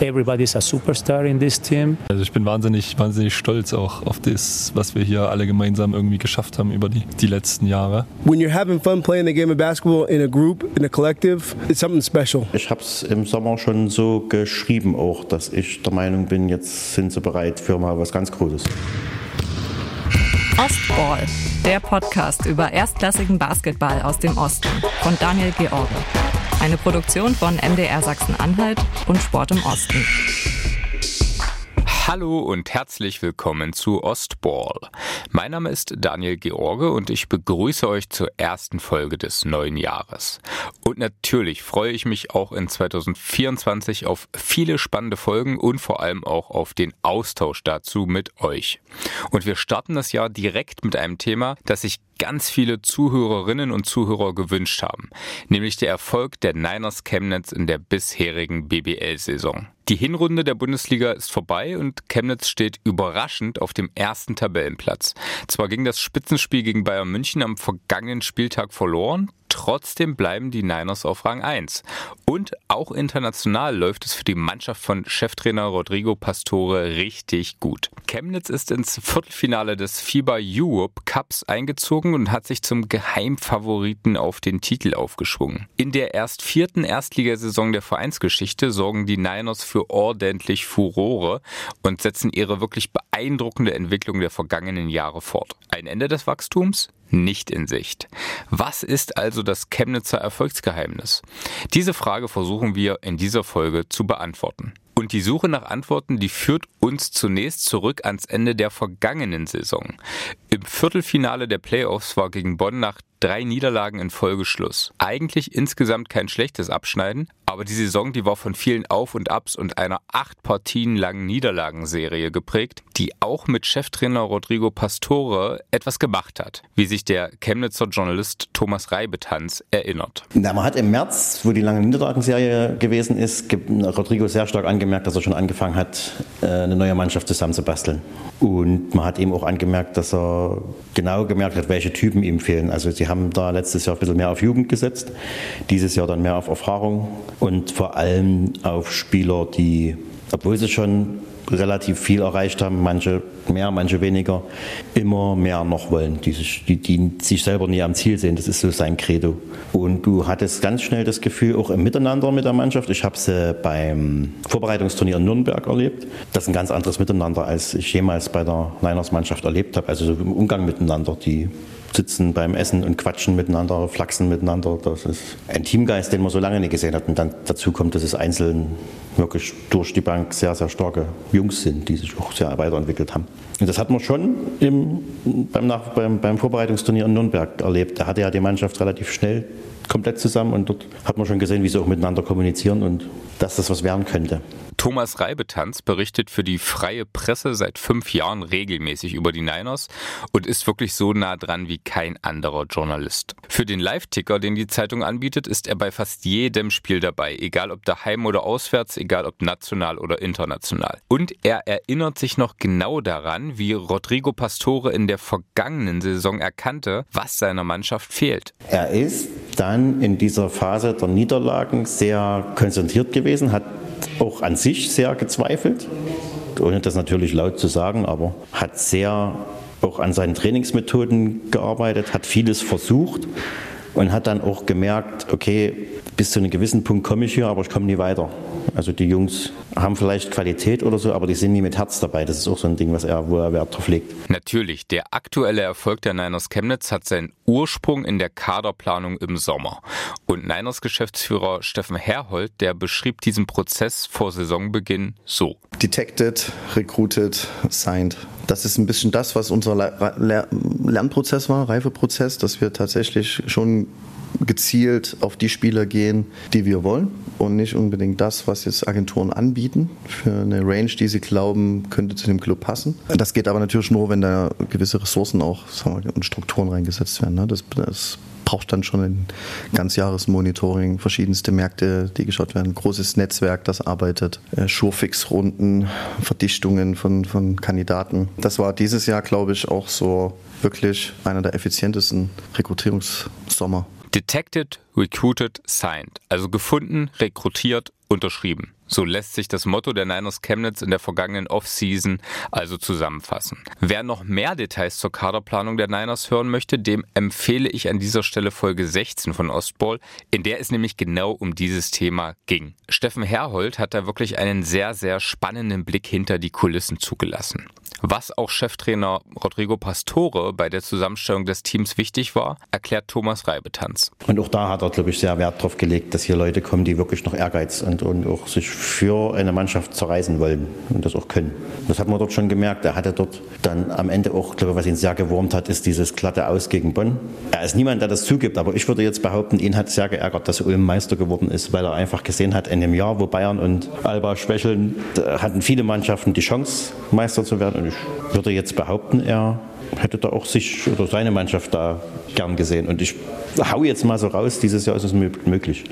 Everybody's a superstar in this team. Also ich bin wahnsinnig, wahnsinnig stolz auch auf das, was wir hier alle gemeinsam irgendwie geschafft haben über die, die letzten Jahre. When you're having fun playing the game of basketball in a group, in a collective, it's something special. Ich habe es im Sommer schon so geschrieben auch, dass ich der Meinung bin, jetzt sind sie bereit für mal was ganz Großes. Ostball, der Podcast über erstklassigen Basketball aus dem Osten von Daniel George. Eine Produktion von MDR Sachsen-Anhalt und Sport im Osten. Hallo und herzlich willkommen zu Ostball. Mein Name ist Daniel George und ich begrüße euch zur ersten Folge des neuen Jahres. Und natürlich freue ich mich auch in 2024 auf viele spannende Folgen und vor allem auch auf den Austausch dazu mit euch. Und wir starten das Jahr direkt mit einem Thema, das sich ganz viele Zuhörerinnen und Zuhörer gewünscht haben, nämlich der Erfolg der Niners Chemnitz in der bisherigen BBL-Saison. Die Hinrunde der Bundesliga ist vorbei und Chemnitz steht überraschend auf dem ersten Tabellenplatz. Zwar ging das Spitzenspiel gegen Bayern München am vergangenen Spieltag verloren, Trotzdem bleiben die Niners auf Rang 1. Und auch international läuft es für die Mannschaft von Cheftrainer Rodrigo Pastore richtig gut. Chemnitz ist ins Viertelfinale des FIBA Europe Cups eingezogen und hat sich zum Geheimfavoriten auf den Titel aufgeschwungen. In der erst vierten Erstligasaison der Vereinsgeschichte sorgen die Niners für ordentlich Furore und setzen ihre wirklich beeindruckende Entwicklung der vergangenen Jahre fort. Ein Ende des Wachstums? Nicht in Sicht. Was ist also das Chemnitzer Erfolgsgeheimnis? Diese Frage versuchen wir in dieser Folge zu beantworten. Und die Suche nach Antworten, die führt uns zunächst zurück ans Ende der vergangenen Saison. Im Viertelfinale der Playoffs war gegen Bonn nach drei Niederlagen in Folge Schluss. Eigentlich insgesamt kein schlechtes Abschneiden, aber die Saison, die war von vielen Auf und Abs und einer acht Partien langen Niederlagenserie geprägt, die auch mit Cheftrainer Rodrigo Pastore etwas gemacht hat, wie sich der Chemnitzer Journalist Thomas Reibetanz erinnert. Na, man hat im März, wo die lange Niederlagenserie gewesen ist, Rodrigo sehr stark angemerkt, dass er schon angefangen hat, äh, eine neue Mannschaft zusammenzubasteln. Und man hat ihm auch angemerkt, dass er genau gemerkt hat, welche Typen ihm fehlen. Also sie haben da letztes Jahr ein bisschen mehr auf Jugend gesetzt, dieses Jahr dann mehr auf Erfahrung und vor allem auf Spieler, die, obwohl sie schon relativ viel erreicht haben, manche mehr, manche weniger, immer mehr noch wollen, die sich, die, die sich selber nie am Ziel sehen. Das ist so sein Credo. Und du hattest ganz schnell das Gefühl, auch im Miteinander mit der Mannschaft, ich habe sie beim Vorbereitungsturnier in Nürnberg erlebt, das ist ein ganz anderes Miteinander, als ich jemals bei der Niners-Mannschaft erlebt habe, also so im Umgang miteinander, die sitzen beim Essen und quatschen miteinander, flachsen miteinander. Das ist ein Teamgeist, den man so lange nicht gesehen hat. Und dann dazu kommt, dass es einzeln wirklich durch die Bank sehr, sehr starke Jungs sind, die sich auch sehr weiterentwickelt haben. Und das hat man schon im, beim, Nach beim, beim Vorbereitungsturnier in Nürnberg erlebt. Da hatte ja die Mannschaft relativ schnell komplett zusammen und dort hat man schon gesehen, wie sie auch miteinander kommunizieren und dass das was werden könnte. Thomas Reibetanz berichtet für die freie Presse seit fünf Jahren regelmäßig über die Niners und ist wirklich so nah dran wie kein anderer Journalist. Für den Live-Ticker, den die Zeitung anbietet, ist er bei fast jedem Spiel dabei, egal ob daheim oder auswärts, egal ob national oder international. Und er erinnert sich noch genau daran, wie Rodrigo Pastore in der vergangenen Saison erkannte, was seiner Mannschaft fehlt. Er ist dann in dieser Phase der Niederlagen sehr konzentriert gewesen, hat auch an sich sehr gezweifelt, ohne das natürlich laut zu sagen, aber hat sehr auch an seinen Trainingsmethoden gearbeitet, hat vieles versucht und hat dann auch gemerkt, okay, bis zu einem gewissen Punkt komme ich hier, aber ich komme nie weiter. Also die Jungs haben vielleicht Qualität oder so, aber die sind nie mit Herz dabei. Das ist auch so ein Ding, was er, wo er Wert drauf legt. Natürlich, der aktuelle Erfolg der Niners Chemnitz hat seinen Ursprung in der Kaderplanung im Sommer. Und Niners Geschäftsführer Steffen Herhold, der beschrieb diesen Prozess vor Saisonbeginn so. Detected, recruited, signed. Das ist ein bisschen das, was unser Lernprozess war, Reifeprozess, dass wir tatsächlich schon gezielt auf die Spieler gehen, die wir wollen und nicht unbedingt das, was jetzt Agenturen anbieten für eine Range, die sie glauben, könnte zu dem Club passen. Das geht aber natürlich nur, wenn da gewisse Ressourcen auch wir, und Strukturen reingesetzt werden. Ne? Das, das braucht dann schon ein Ganzjahresmonitoring, verschiedenste Märkte, die geschaut werden, großes Netzwerk, das arbeitet, äh, Schurfix-Runden, Verdichtungen von, von Kandidaten. Das war dieses Jahr, glaube ich, auch so wirklich einer der effizientesten Rekrutierungssommer Detected, recruited, signed. Also gefunden, rekrutiert, unterschrieben. So lässt sich das Motto der Niners Chemnitz in der vergangenen Offseason also zusammenfassen. Wer noch mehr Details zur Kaderplanung der Niners hören möchte, dem empfehle ich an dieser Stelle Folge 16 von Ostball, in der es nämlich genau um dieses Thema ging. Steffen Herhold hat da wirklich einen sehr, sehr spannenden Blick hinter die Kulissen zugelassen. Was auch Cheftrainer Rodrigo Pastore bei der Zusammenstellung des Teams wichtig war, erklärt Thomas Reibetanz. Und auch da hat er, glaube ich, sehr Wert darauf gelegt, dass hier Leute kommen, die wirklich noch Ehrgeiz und, und auch sich für eine Mannschaft zerreißen wollen und das auch können. Das hat man dort schon gemerkt. Er hatte dort dann am Ende auch, glaube ich, was ihn sehr gewurmt hat, ist dieses glatte Aus gegen Bonn. Er ist niemand, der das zugibt, aber ich würde jetzt behaupten, ihn hat sehr geärgert, dass Ulm Meister geworden ist, weil er einfach gesehen hat, in dem Jahr, wo Bayern und Alba schwächeln, hatten viele Mannschaften die Chance, Meister zu werden. Und ich würde jetzt behaupten, er hätte da auch sich oder seine Mannschaft da gern gesehen. Und ich hau jetzt mal so raus, dieses Jahr ist es möglich.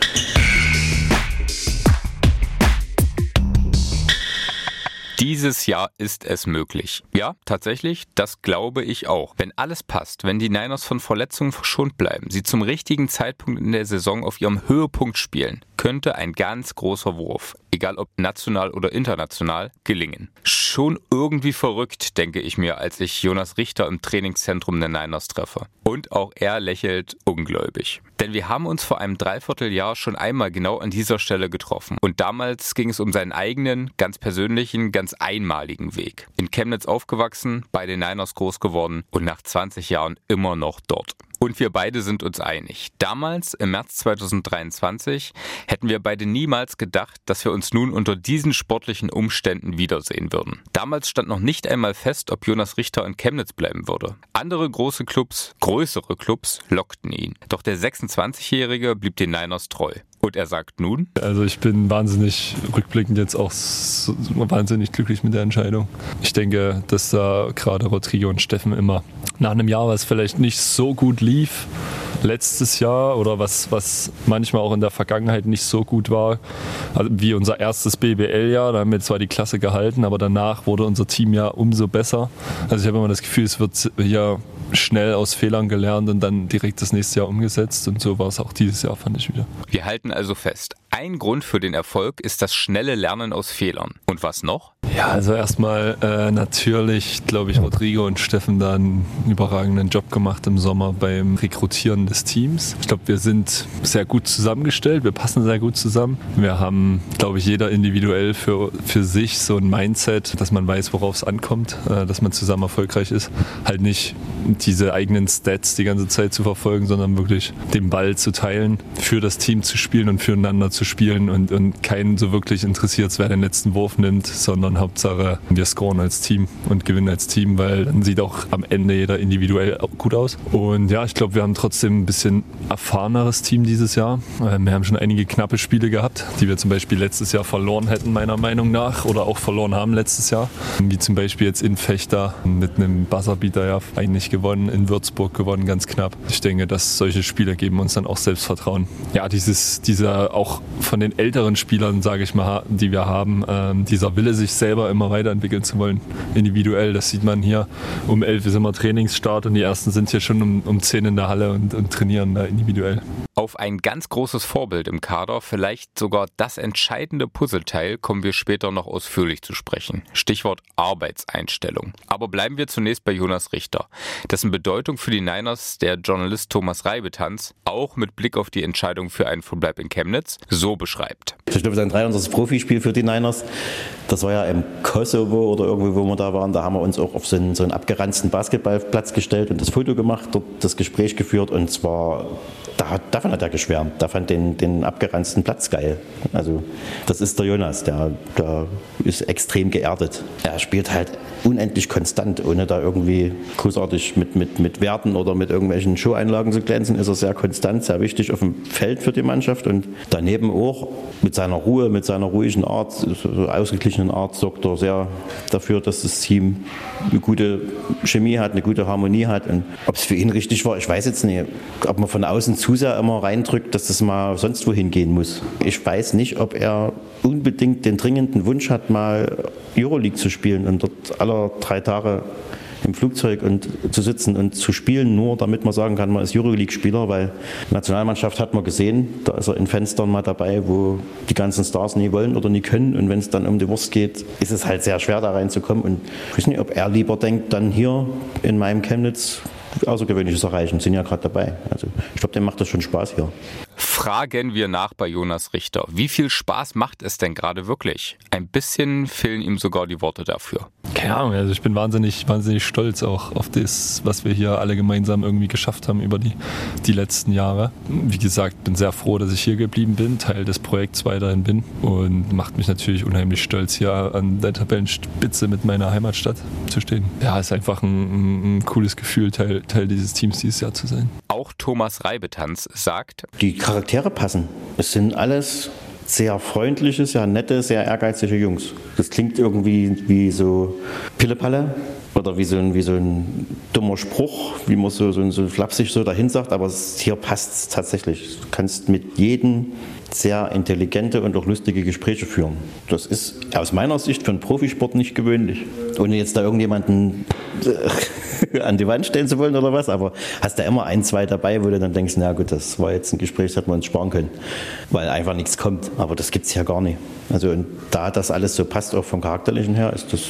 Dieses Jahr ist es möglich. Ja, tatsächlich, das glaube ich auch. Wenn alles passt, wenn die Niners von Verletzungen verschont bleiben, sie zum richtigen Zeitpunkt in der Saison auf ihrem Höhepunkt spielen, könnte ein ganz großer Wurf, egal ob national oder international, gelingen. Schon irgendwie verrückt, denke ich mir, als ich Jonas Richter im Trainingszentrum der Niners treffe. Und auch er lächelt ungläubig. Denn wir haben uns vor einem Dreivierteljahr schon einmal genau an dieser Stelle getroffen. Und damals ging es um seinen eigenen, ganz persönlichen, ganz einmaligen Weg. In Chemnitz aufgewachsen, bei den Niners groß geworden und nach 20 Jahren immer noch dort. Und wir beide sind uns einig. Damals, im März 2023, hätten wir beide niemals gedacht, dass wir uns nun unter diesen sportlichen Umständen wiedersehen würden. Damals stand noch nicht einmal fest, ob Jonas Richter in Chemnitz bleiben würde. Andere große Clubs, größere Clubs, lockten ihn. Doch der 26-Jährige blieb den Niners treu. Und er sagt nun? Also ich bin wahnsinnig rückblickend jetzt auch so, wahnsinnig glücklich mit der Entscheidung. Ich denke, dass da gerade Rodrigo und Steffen immer nach einem Jahr, was vielleicht nicht so gut lief, letztes Jahr oder was, was manchmal auch in der Vergangenheit nicht so gut war, also wie unser erstes BBL-Jahr. Da haben wir zwar die Klasse gehalten, aber danach wurde unser Team ja umso besser. Also ich habe immer das Gefühl, es wird hier schnell aus Fehlern gelernt und dann direkt das nächste Jahr umgesetzt. Und so war es auch dieses Jahr, fand ich wieder. Wir halten also fest, ein Grund für den Erfolg ist das schnelle Lernen aus Fehlern. Und was noch? Ja, also erstmal äh, natürlich, glaube ich, Rodrigo und Steffen da einen überragenden Job gemacht im Sommer beim Rekrutieren des Teams. Ich glaube, wir sind sehr gut zusammengestellt, wir passen sehr gut zusammen. Wir haben, glaube ich, jeder individuell für, für sich so ein Mindset, dass man weiß, worauf es ankommt, äh, dass man zusammen erfolgreich ist. Halt nicht diese eigenen Stats die ganze Zeit zu verfolgen, sondern wirklich den Ball zu teilen, für das Team zu spielen und füreinander zu spielen und, und keinen so wirklich interessiert, wer den letzten Wurf nimmt, sondern Hauptsache wir scoren als Team und gewinnen als Team, weil dann sieht auch am Ende jeder individuell gut aus. Und ja, ich glaube, wir haben trotzdem ein bisschen erfahreneres Team dieses Jahr. Ähm, wir haben schon einige knappe Spiele gehabt, die wir zum Beispiel letztes Jahr verloren hätten, meiner Meinung nach, oder auch verloren haben letztes Jahr. Wie zum Beispiel jetzt in Fechter mit einem Buzzerbeater ja eigentlich gewonnen, in Würzburg gewonnen, ganz knapp. Ich denke, dass solche Spiele geben uns dann auch Selbstvertrauen. Ja, dieses, dieser auch von den älteren Spielern, sage ich mal, die wir haben, ähm, dieser Wille, sich selber immer weiterentwickeln zu wollen, individuell. Das sieht man hier. Um elf ist immer Trainingsstart und die ersten sind hier schon um, um zehn in der Halle und, und trainieren da individuell. Auf ein ganz großes Vorbild im Kader, vielleicht sogar das entscheidende Puzzleteil, kommen wir später noch ausführlich zu sprechen. Stichwort Arbeitseinstellung. Aber bleiben wir zunächst bei Jonas Richter, dessen Bedeutung für die Niners der Journalist Thomas Reibetanz auch mit Blick auf die Entscheidung für einen Verbleib in Chemnitz so beschreibt. Ich glaube, sein 300. Profispiel für die Niners, das war ja im Kosovo oder irgendwo, wo wir da waren. Da haben wir uns auch auf so einen, so einen abgeranzten Basketballplatz gestellt und das Foto gemacht, dort das Gespräch geführt und zwar da, davon hat er geschwärmt. Da fand den, den abgeranzten Platz geil. Also das ist der Jonas, der, der ist extrem geerdet. Er spielt halt unendlich konstant, ohne da irgendwie großartig mit, mit, mit Werten oder mit irgendwelchen Show-Einlagen zu glänzen, ist er sehr konstant, sehr wichtig auf dem Feld für die Mannschaft und daneben auch mit seiner Ruhe, mit seiner ruhigen Art, ausgeglichenen Art sorgt er sehr dafür, dass das Team eine gute Chemie hat, eine gute Harmonie hat und ob es für ihn richtig war, ich weiß jetzt nicht, ob man von außen zu sehr immer reindrückt, dass das mal sonst wohin gehen muss. Ich weiß nicht, ob er unbedingt den dringenden Wunsch hat, mal Euroleague zu spielen und dort aller drei Tage im Flugzeug und zu sitzen und zu spielen, nur damit man sagen kann, man ist Euroleague-Spieler, weil Nationalmannschaft hat man gesehen, da ist er in Fenstern mal dabei, wo die ganzen Stars nie wollen oder nie können und wenn es dann um die Wurst geht, ist es halt sehr schwer da reinzukommen und ich weiß nicht, ob er lieber denkt, dann hier in meinem Chemnitz Außergewöhnliches erreichen, sind ja gerade dabei. Also ich glaube, dem macht das schon Spaß hier. Fragen wir nach bei Jonas Richter. Wie viel Spaß macht es denn gerade wirklich? Ein bisschen fehlen ihm sogar die Worte dafür. Keine Ahnung, also ich bin wahnsinnig, wahnsinnig stolz auch auf das, was wir hier alle gemeinsam irgendwie geschafft haben über die, die letzten Jahre. Wie gesagt, bin sehr froh, dass ich hier geblieben bin, Teil des Projekts weiterhin bin und macht mich natürlich unheimlich stolz, hier an der Tabellenspitze mit meiner Heimatstadt zu stehen. Ja, ist einfach ein, ein cooles Gefühl, Teil, Teil dieses Teams dieses Jahr zu sein. Auch Thomas Reibetanz sagt, die Charaktere passen. Es sind alles sehr freundliche, sehr nette, sehr ehrgeizige Jungs. Das klingt irgendwie wie so Pillepalle oder wie so ein, wie so ein dummer Spruch, wie man so, so, so flapsig so dahin sagt, aber hier passt es tatsächlich. Du kannst mit jedem sehr intelligente und auch lustige Gespräche führen. Das ist aus meiner Sicht für einen Profisport nicht gewöhnlich. Ohne jetzt da irgendjemanden äh, an die Wand stellen zu wollen oder was, aber hast da immer ein, zwei dabei, wo du dann denkst, na gut, das war jetzt ein Gespräch, das hätten wir uns sparen können, weil einfach nichts kommt. Aber das gibt es ja gar nicht. Also und da das alles so passt, auch vom Charakterlichen her, ist das,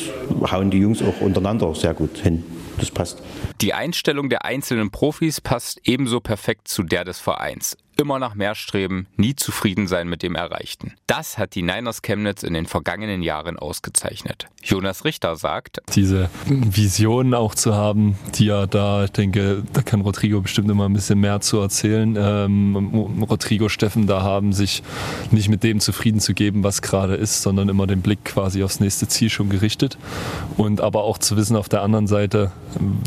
hauen die Jungs auch untereinander sehr gut hin. Das passt. Die Einstellung der einzelnen Profis passt ebenso perfekt zu der des Vereins immer nach mehr streben, nie zufrieden sein mit dem Erreichten. Das hat die Niners Chemnitz in den vergangenen Jahren ausgezeichnet. Jonas Richter sagt, diese Vision auch zu haben, die ja da, ich denke, da kann Rodrigo bestimmt immer ein bisschen mehr zu erzählen. Ähm, Rodrigo, Steffen da haben, sich nicht mit dem zufrieden zu geben, was gerade ist, sondern immer den Blick quasi aufs nächste Ziel schon gerichtet. Und aber auch zu wissen auf der anderen Seite,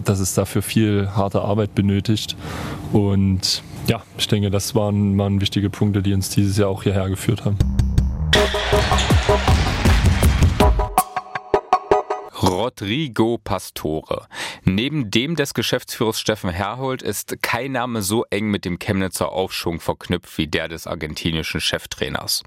dass es dafür viel harte Arbeit benötigt. Und ja, ich denke, das waren, waren wichtige Punkte, die uns dieses Jahr auch hierher geführt haben. Rodrigo Pastore. Neben dem des Geschäftsführers Steffen Herhold ist kein Name so eng mit dem Chemnitzer Aufschwung verknüpft wie der des argentinischen Cheftrainers.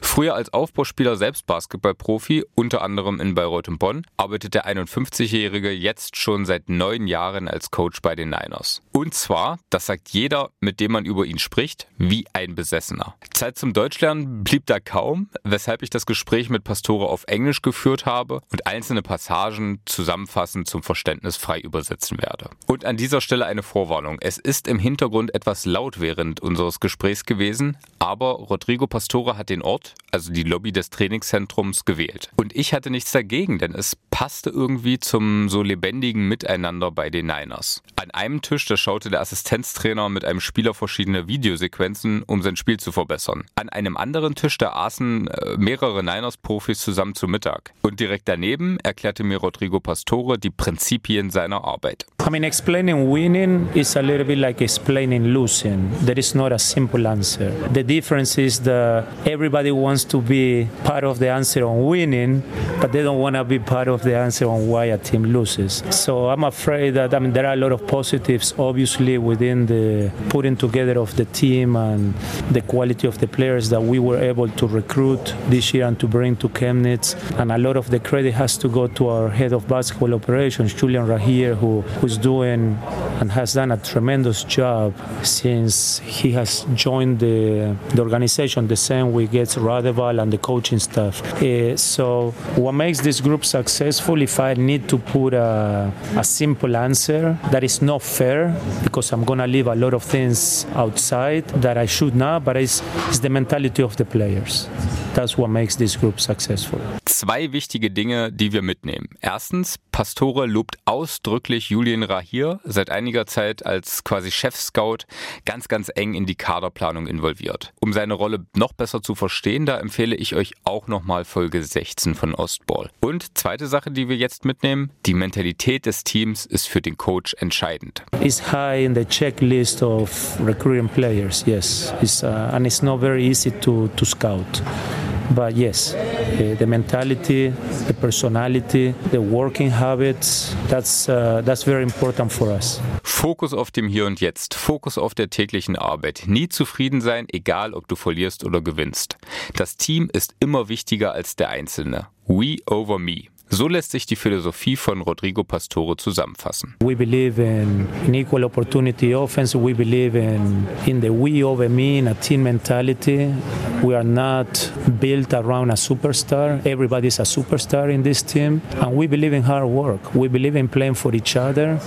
Früher als Aufbauspieler selbst Basketballprofi, unter anderem in Bayreuth und Bonn, arbeitet der 51-Jährige jetzt schon seit neun Jahren als Coach bei den Niners. Und zwar, das sagt jeder, mit dem man über ihn spricht, wie ein Besessener. Zeit zum Deutschlernen blieb da kaum, weshalb ich das Gespräch mit Pastore auf Englisch geführt habe und einzelne Passagen zusammenfassend zum Verständnis frei übersetzen werde. Und an dieser Stelle eine Vorwarnung. Es ist im Hintergrund etwas laut während unseres Gesprächs gewesen, aber Rodrigo Pastore hat den Ort, also die Lobby des Trainingszentrums, gewählt. Und ich hatte nichts dagegen, denn es passte irgendwie zum so lebendigen Miteinander bei den Niners. An einem Tisch, da schaute der Assistenztrainer mit einem Spieler verschiedene Videosequenzen, um sein Spiel zu verbessern. An einem anderen Tisch, da aßen äh, mehrere Niners-Profis zusammen zu Mittag. Und direkt daneben erklärte mir Rodrigo Pastore die Prinzipien seiner Arbeit. I mean, explaining winning is a little bit like explaining losing. There is not a simple answer. The difference is that everybody wants to be part of the answer on winning, but they don't want to be part of the answer on why a team loses. So I'm afraid that I mean there are a lot of positives, obviously, within the putting together of the team and the quality of the players that we were able to recruit this year and to bring to Chemnitz. And a lot of the credit has to go to our head of basketball operations, Julian Rahir, who who's doing and has done a tremendous job since he has joined the, the organization, the same with Gets Radeval and the coaching staff. Uh, so, what makes this group successful, if I need to put a, a simple answer, that is not fair because I'm going to leave a lot of things outside that I should not, but it's, it's the mentality of the players. That's what makes this group successful. Zwei wichtige Dinge, die wir mitnehmen. Erstens, Pastore lobt ausdrücklich Julian Rahir, seit einiger Zeit als quasi Chef-Scout ganz, ganz eng in die Kaderplanung involviert. Um seine Rolle noch besser zu verstehen, da empfehle ich euch auch nochmal Folge 16 von Ostball. Und zweite Sache, die wir jetzt mitnehmen, die Mentalität des Teams ist für den Coach entscheidend. It's high in the checklist of recruiting players, yes. It's, uh, and it's not very easy to, to scout. But yes, the mentality, the personality, the working habits, that's, uh, that's very important for us. Fokus auf dem Hier und Jetzt, Fokus auf der täglichen Arbeit. Nie zufrieden sein, egal ob du verlierst oder gewinnst. Das Team ist immer wichtiger als der Einzelne. We over me. So lässt sich die Philosophie von Rodrigo Pastore zusammenfassen. We believe in, in equal opportunity offense. We believe in, in the we over me, in a team mentality. We are not built around a superstar. Everybody's a superstar in this team. And we believe in hard work. We believe in playing for each other.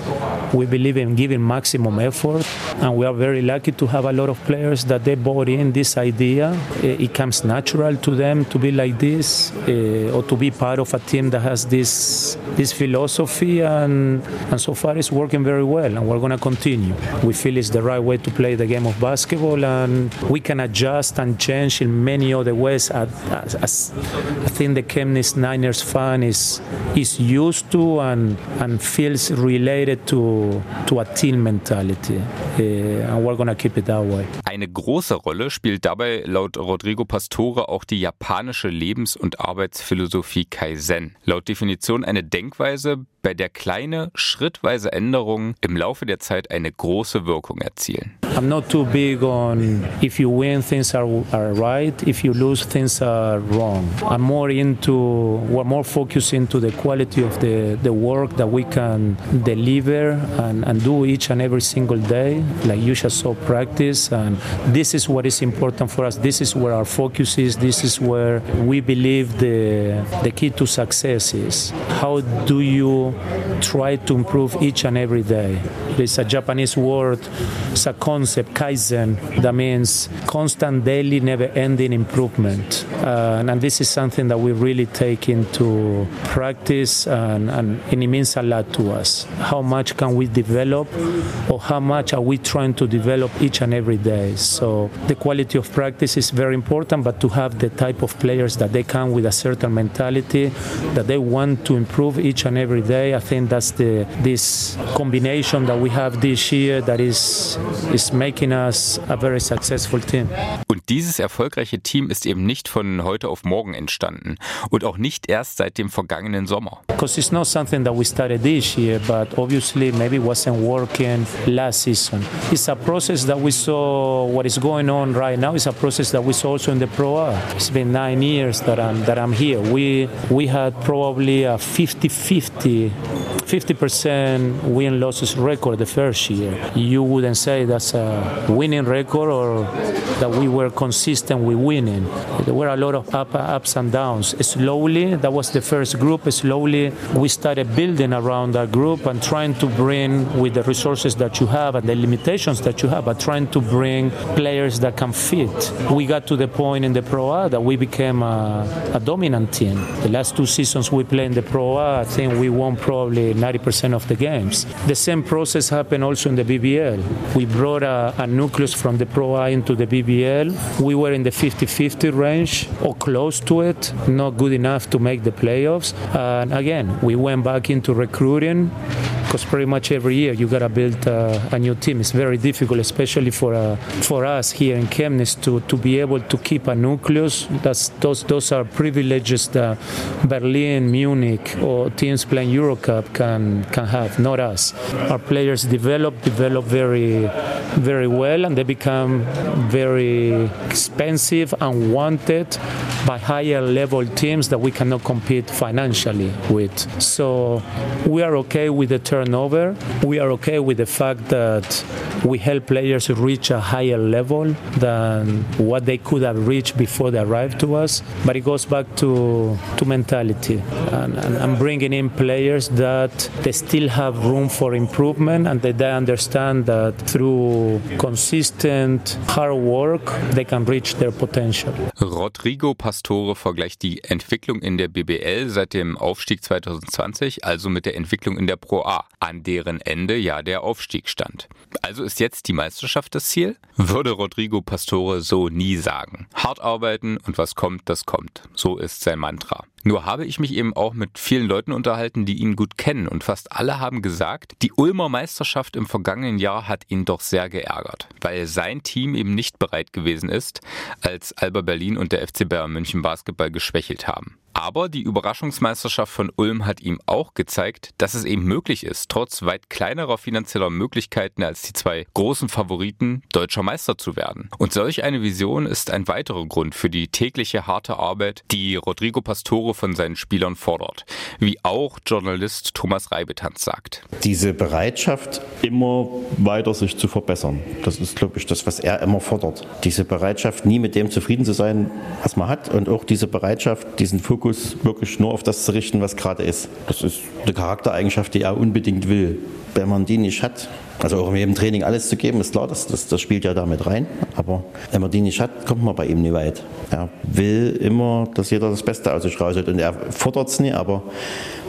We believe in giving maximum effort. And we are very lucky to have a lot of players that they bought in this idea. It comes natural to them to be like this uh, or to be part of a team that has this, this philosophy. And, and so far it's working very well. And we're going to continue. We feel it's the right way to play the game of basketball. And we can adjust and change in many other ways. As, as I think the Chemnitz Niners fan is, is used to and, and feels related to, to a team mentality. Uh, and we're going to keep it that way. Eine große Rolle spielt dabei laut Rodrigo Pastore auch die japanische Lebens- und Arbeitsphilosophie Kaizen. Laut Definition eine Denkweise, bei der kleine, schrittweise Änderungen im Laufe der Zeit eine große Wirkung erzielen. I'm not too big on if you win things are, are right, if you lose things are wrong. I'm more into we're more focused into the quality of the, the work that we can deliver and, and do each and every single day, like you just saw practice and this is what is important for us. This is where our focus is. This is where we believe the the key to success is. How do you try to improve each and every day? It's a Japanese word, it's a concept, kaizen, that means constant, daily, never ending improvement. Uh, and this is something that we really take into practice, and, and, and it means a lot to us. How much can we develop, or how much are we trying to develop each and every day? So the quality of practice is very important, but to have the type of players that they come with a certain mentality, that they want to improve each and every day, I think that's the this combination that we have this year that is is making us a very successful team. Und dieses erfolgreiche Team ist eben nicht von heute auf morgen entstanden und auch nicht erst seit dem vergangenen Sommer. Because it's not something that we started this year, but obviously maybe wasn't working last season. It's a process that we saw what is going on right now. It's a process that we saw also in the Pro A. It's been nine years that I'm that I'm here. We we had probably a 50-50 50% win losses record the first year. You wouldn't say that's a winning record or that we were consistent with winning. There were a lot of up, ups and downs. Slowly, that was the first group. Slowly, we started building around that group and trying to bring, with the resources that you have and the limitations that you have, but trying to bring players that can fit. We got to the point in the Pro A that we became a, a dominant team. The last two seasons we played in the Pro A, I think we won probably 90% of the games. The same process happened also in the BBL. We brought a, a nucleus from the Pro A into the BBL. We were in the 50-50 range or close to it, not good enough to make the playoffs. And again, we went back into recruiting because pretty much every year you gotta build uh, a new team. It's very difficult, especially for uh, for us here in Chemnitz to, to be able to keep a nucleus. That's those those are privileges that Berlin, Munich, or teams playing Eurocup can can have, not us. Our players develop develop very very well, and they become very expensive and wanted by higher level teams that we cannot compete financially with. So we are okay with the turnover. We are okay with the fact that we help players reach a higher level than what they could have reached before they arrived to us. But it goes back to, to mentality and, and, and bringing in players that they still have room for improvement and that they understand that through consistent hard work they can reach their potential. Rodrigo Pastore vergleicht die Entwicklung in der BBL seit dem Aufstieg 2020, also mit der Entwicklung in der Pro A, an deren Ende ja der Aufstieg stand. Also ist jetzt die Meisterschaft das Ziel? Würde Rodrigo Pastore so nie sagen. Hart arbeiten und was kommt, das kommt. So ist sein Mantra. Nur habe ich mich eben auch mit vielen Leuten unterhalten, die ihn gut kennen und fast alle haben gesagt, die Ulmer Meisterschaft im vergangenen Jahr hat ihn doch sehr geärgert, weil sein Team eben nicht bereit gewesen ist, als Alba Berlin und der FC Bayern München Basketball geschwächelt haben. Aber die Überraschungsmeisterschaft von Ulm hat ihm auch gezeigt, dass es eben möglich ist, trotz weit kleinerer finanzieller Möglichkeiten als die zwei großen Favoriten, deutscher Meister zu werden. Und solch eine Vision ist ein weiterer Grund für die tägliche harte Arbeit, die Rodrigo Pastore von seinen Spielern fordert. Wie auch Journalist Thomas Reibetanz sagt. Diese Bereitschaft, immer weiter sich zu verbessern, das ist, glaube ich, das, was er immer fordert. Diese Bereitschaft, nie mit dem zufrieden zu sein, was man hat und auch diese Bereitschaft, diesen Fokus wirklich nur auf das zu richten, was gerade ist. Das ist eine Charaktereigenschaft, die er unbedingt will. Wenn man die nicht hat, also auch im Training alles zu geben, ist klar, das, das, das spielt ja damit rein. Aber wenn man die nicht hat, kommt man bei ihm nie weit. Er will immer, dass jeder das Beste aus sich rausholt. Und er fordert es nie, aber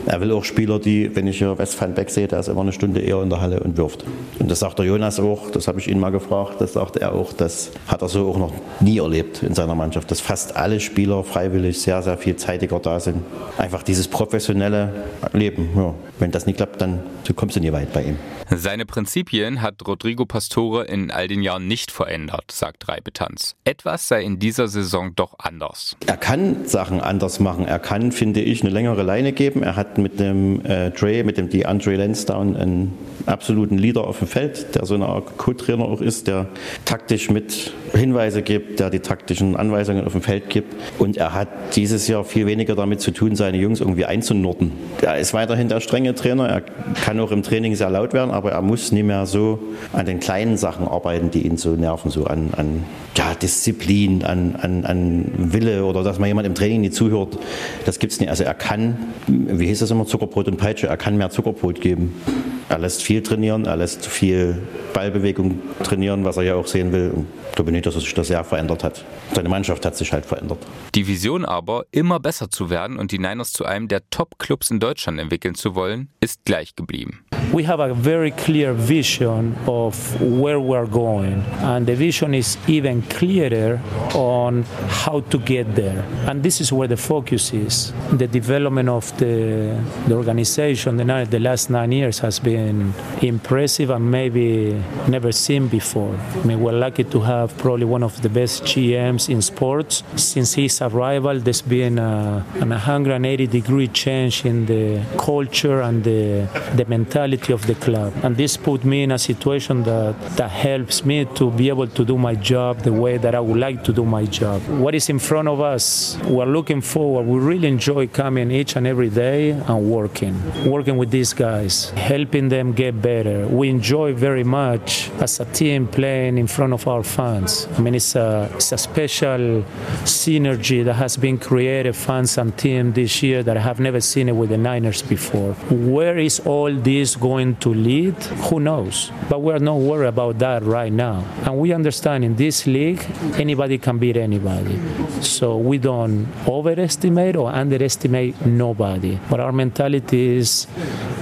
er will auch Spieler, die, wenn ich hier Westfan Beck sehe, der ist immer eine Stunde eher in der Halle und wirft. Und das sagt der Jonas auch, das habe ich ihn mal gefragt, das sagt er auch, das hat er so auch noch nie erlebt in seiner Mannschaft, dass fast alle Spieler freiwillig sehr, sehr viel zeitiger da sind. Einfach dieses professionelle Leben. Ja. Wenn das nicht klappt, dann kommst du nie weit bei ihm. Seine Prinzipien hat Rodrigo Pastore in all den Jahren nicht verändert, sagt Reibetanz. Etwas sei in dieser Saison doch anders. Er kann Sachen anders machen. Er kann, finde ich, eine längere Leine geben. Er hat mit dem äh, Dre, mit dem DeAndre Lansdowne einen absoluten Leader auf dem Feld, der so eine Art Co-Trainer auch ist, der taktisch mit Hinweise gibt, der die taktischen Anweisungen auf dem Feld gibt. Und er hat dieses Jahr viel weniger damit zu tun, seine Jungs irgendwie einzunorden. Er ist weiterhin der strenge Trainer. Er kann auch im Training sehr laut werden, aber er muss nicht mehr so an den kleinen Sachen arbeiten, die ihn so nerven, so an, an ja, Disziplin, an, an, an Wille oder dass man jemand im Training nicht zuhört. Das gibt es nicht. Also er kann, wie hieß das immer, Zuckerbrot und Peitsche, er kann mehr Zuckerbrot geben. Er lässt viel trainieren, er lässt viel Ballbewegung trainieren, was er ja auch sehen will. Glaube nicht, dass sich das sehr verändert hat. Seine Mannschaft hat sich halt verändert. Die Vision aber, immer besser zu werden und die Niners zu einem der Top-Clubs in Deutschland entwickeln zu wollen, ist gleich geblieben. We have a very clear vision of where we're going, and the vision is even clearer on how to get there. And this is where the focus is. The development of the, the organization the, the last nine years has been impressive and maybe never seen before. I mean, we're lucky to have probably one of the best GMs in sports. Since his arrival, there's been a, an 180 degree change in the culture and the, the mentality of the club. And this put me in a situation that, that helps me to be able to do my job the way that I would like to do my job. What is in front of us, we're looking forward. We really enjoy coming each and every day and working, working with these guys, helping them get better. We enjoy very much as a team playing in front of our fans. I mean, it's a, it's a special synergy that has been created, fans and team this year that I have never seen it with the Niners before. Where is all this going to lead? Who knows? But we're not worried about that right now. And we understand in this league, anybody can beat anybody. So we don't overestimate or underestimate nobody. But our mentality is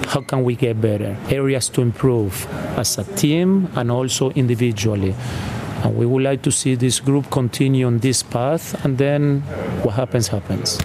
how can we get better? Areas to improve as a team and also individually. And we would like to see this group continue on this path, and then what happens, happens.